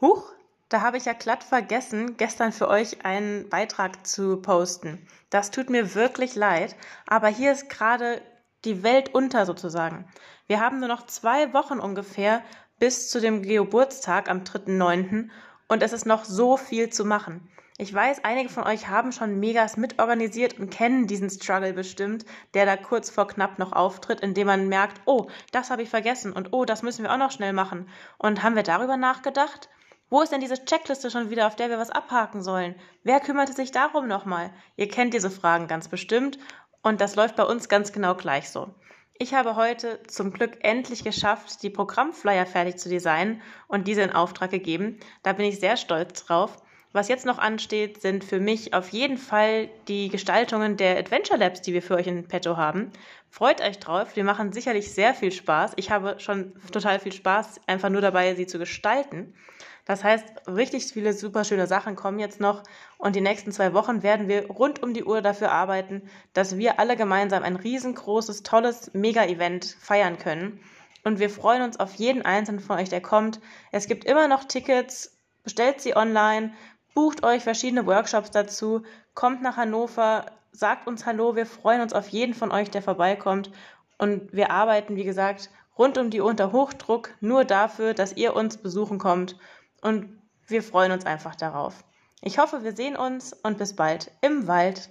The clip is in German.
Huch, da habe ich ja glatt vergessen, gestern für euch einen Beitrag zu posten. Das tut mir wirklich leid, aber hier ist gerade die Welt unter sozusagen. Wir haben nur noch zwei Wochen ungefähr bis zu dem Geburtstag am 3.9. und es ist noch so viel zu machen. Ich weiß, einige von euch haben schon Megas mitorganisiert und kennen diesen Struggle bestimmt, der da kurz vor knapp noch auftritt, indem man merkt, oh, das habe ich vergessen und oh, das müssen wir auch noch schnell machen. Und haben wir darüber nachgedacht? Wo ist denn diese Checkliste schon wieder, auf der wir was abhaken sollen? Wer kümmerte sich darum nochmal? Ihr kennt diese Fragen ganz bestimmt und das läuft bei uns ganz genau gleich so. Ich habe heute zum Glück endlich geschafft, die Programmflyer fertig zu designen und diese in Auftrag gegeben. Da bin ich sehr stolz drauf. Was jetzt noch ansteht, sind für mich auf jeden Fall die Gestaltungen der Adventure Labs, die wir für euch in petto haben. Freut euch drauf, wir machen sicherlich sehr viel Spaß. Ich habe schon total viel Spaß, einfach nur dabei, sie zu gestalten. Das heißt, richtig viele super schöne Sachen kommen jetzt noch und die nächsten zwei Wochen werden wir rund um die Uhr dafür arbeiten, dass wir alle gemeinsam ein riesengroßes, tolles Mega-Event feiern können. Und wir freuen uns auf jeden einzelnen von euch, der kommt. Es gibt immer noch Tickets, bestellt sie online Bucht euch verschiedene Workshops dazu, kommt nach Hannover, sagt uns Hallo, wir freuen uns auf jeden von euch, der vorbeikommt. Und wir arbeiten, wie gesagt, rund um die Uhr unter Hochdruck nur dafür, dass ihr uns besuchen kommt. Und wir freuen uns einfach darauf. Ich hoffe, wir sehen uns und bis bald im Wald.